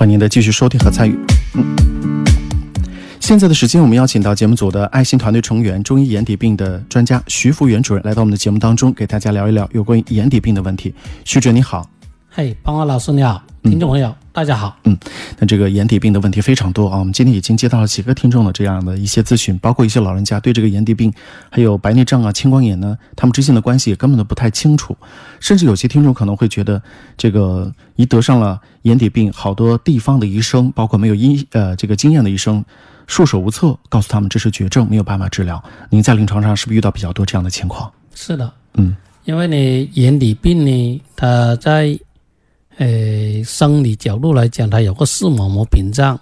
欢迎您的继续收听和参与。现在的时间，我们邀请到节目组的爱心团队成员、中医眼底病的专家徐福元主任来到我们的节目当中，给大家聊一聊有关于眼底病的问题。徐主任你好，嘿，邦华老师你好，听众朋友。大家好，嗯，那这个眼底病的问题非常多啊。我们今天已经接到了几个听众的这样的一些咨询，包括一些老人家对这个眼底病，还有白内障啊、青光眼呢，他们之间的关系也根本都不太清楚。甚至有些听众可能会觉得，这个一得上了眼底病，好多地方的医生，包括没有医呃这个经验的医生，束手无策，告诉他们这是绝症，没有办法治疗。您在临床上是不是遇到比较多这样的情况？是的，嗯，因为呢，眼底病呢，它在。呃，生理角度来讲，它有个视网膜屏障，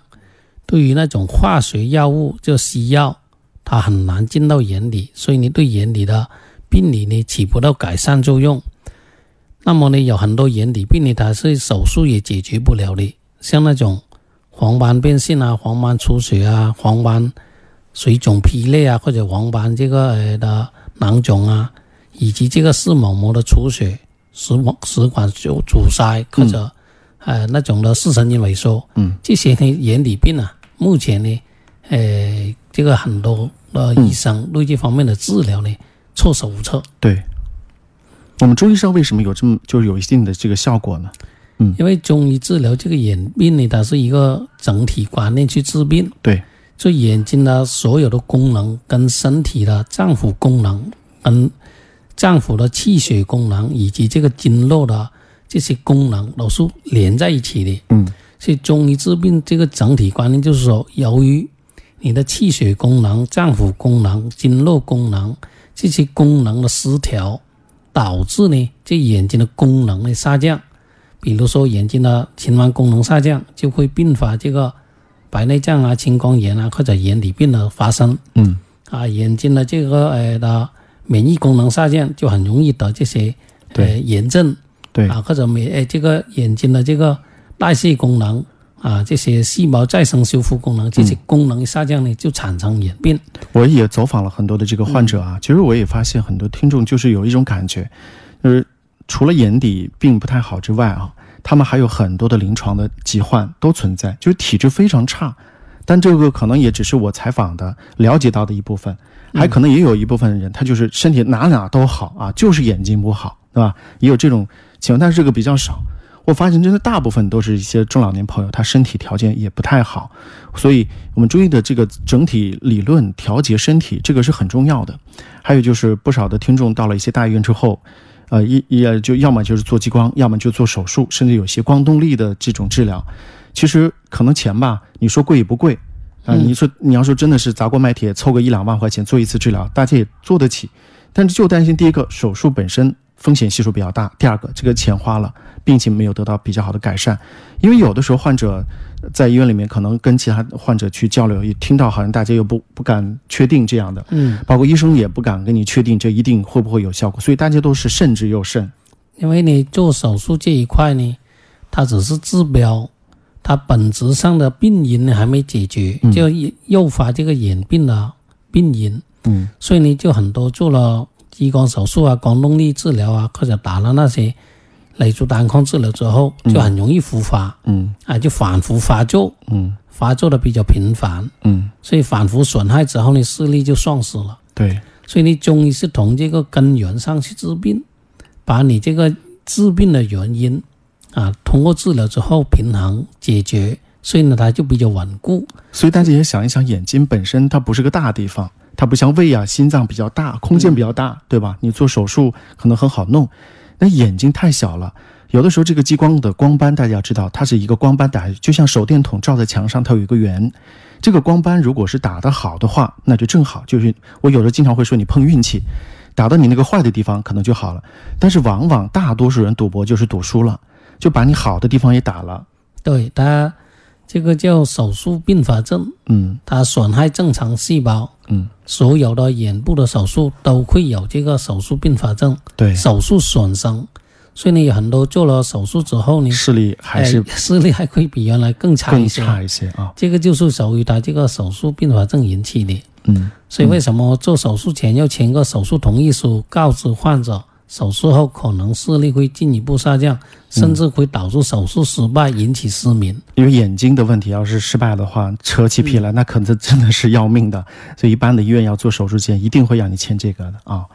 对于那种化学药物就西药，它很难进到眼底，所以你对眼底的病理呢起不到改善作用。那么呢，有很多眼底病呢，它是手术也解决不了的，像那种黄斑变性啊、黄斑出血啊、黄斑水肿皮裂啊，或者黄斑这个呃的囊肿啊，以及这个视网膜的出血。食管食管就阻塞或者，呃那种的视神经萎缩，嗯，这些呢眼底病啊，目前呢，呃这个很多的医生对这方面的治疗呢措手无策。对，我们中医上为什么有这么就是有一定的这个效果呢？嗯，因为中医治疗这个眼病呢，它是一个整体观念去治病。对，就眼睛的所有的功能跟身体的脏腑功能跟。脏腑的气血功能以及这个经络的这些功能都是连在一起的。嗯，所以中医治病这个整体观念就是说，由于你的气血功能、脏腑功能、经络功能这些功能的失调，导致呢这眼睛的功能的下降。比如说眼睛的循环功能下降，就会并发这个白内障啊、青光眼啊或者眼底病的发生。嗯，啊，眼睛的这个呃的。免疫功能下降，就很容易得这些呃炎症，对啊，或者免诶这个眼睛的这个代谢功能啊，这些细胞再生修复功能这些功能下降呢，就产生眼病。我也走访了很多的这个患者啊，其实我也发现很多听众就是有一种感觉，就是除了眼底病不太好之外啊，他们还有很多的临床的疾患都存在，就是体质非常差。但这个可能也只是我采访的了解到的一部分。还可能也有一部分人，他就是身体哪哪都好啊，就是眼睛不好，对吧？也有这种情况，但是这个比较少。我发现真的大部分都是一些中老年朋友，他身体条件也不太好，所以我们中医的这个整体理论调节身体，这个是很重要的。还有就是不少的听众到了一些大医院之后，呃，一也就要么就是做激光，要么就做手术，甚至有些光动力的这种治疗，其实可能钱吧，你说贵也不贵。啊，你说你要说真的是砸锅卖铁凑个一两万块钱做一次治疗，大家也做得起，但是就担心第一个手术本身风险系数比较大，第二个这个钱花了，病情没有得到比较好的改善，因为有的时候患者在医院里面可能跟其他患者去交流，也听到好像大家又不不敢确定这样的，嗯，包括医生也不敢跟你确定这一定会不会有效果，所以大家都是慎之又慎。因为你做手术这一块呢，它只是治标。它本质上的病因呢还没解决，就诱发这个眼病的病因。嗯，所以呢，就很多做了激光手术啊、光动力治疗啊，或者打了那些雷珠单抗治疗之后，就很容易复发。嗯，啊，就反复发作。嗯，发作的比较频繁。嗯，所以反复损害之后呢，视力就丧失了。对，所以呢中医是从这个根源上去治病，把你这个治病的原因。啊，通过治疗之后平衡解决，所以呢，它就比较稳固。所以大家也想一想，眼睛本身它不是个大地方，它不像胃啊、心脏比较大，空间比较大，对吧？你做手术可能很好弄，那眼睛太小了。有的时候这个激光的光斑，大家要知道，它是一个光斑打，就像手电筒照在墙上，它有一个圆。这个光斑如果是打得好的话，那就正好。就是我有的经常会说，你碰运气，打到你那个坏的地方可能就好了。但是往往大多数人赌博就是赌输了。就把你好的地方也打了，对它，这个叫手术并发症。嗯，它损害正常细胞。嗯，所有的眼部的手术都会有这个手术并发症。对，手术损伤，所以呢，有很多做了手术之后呢，视力还是视力还会比原来更差一些。更差一些啊，这个就是属于他这个手术并发症引起的。嗯，所以为什么做手术前要签个手术同意书，告知患者手术后可能视力会进一步下降，甚至会导致手术失败，引起失明。因为眼睛的问题，要是失败的话，扯起皮来，那可能真的是要命的。所以，一般的医院要做手术前，一定会让你签这个的啊。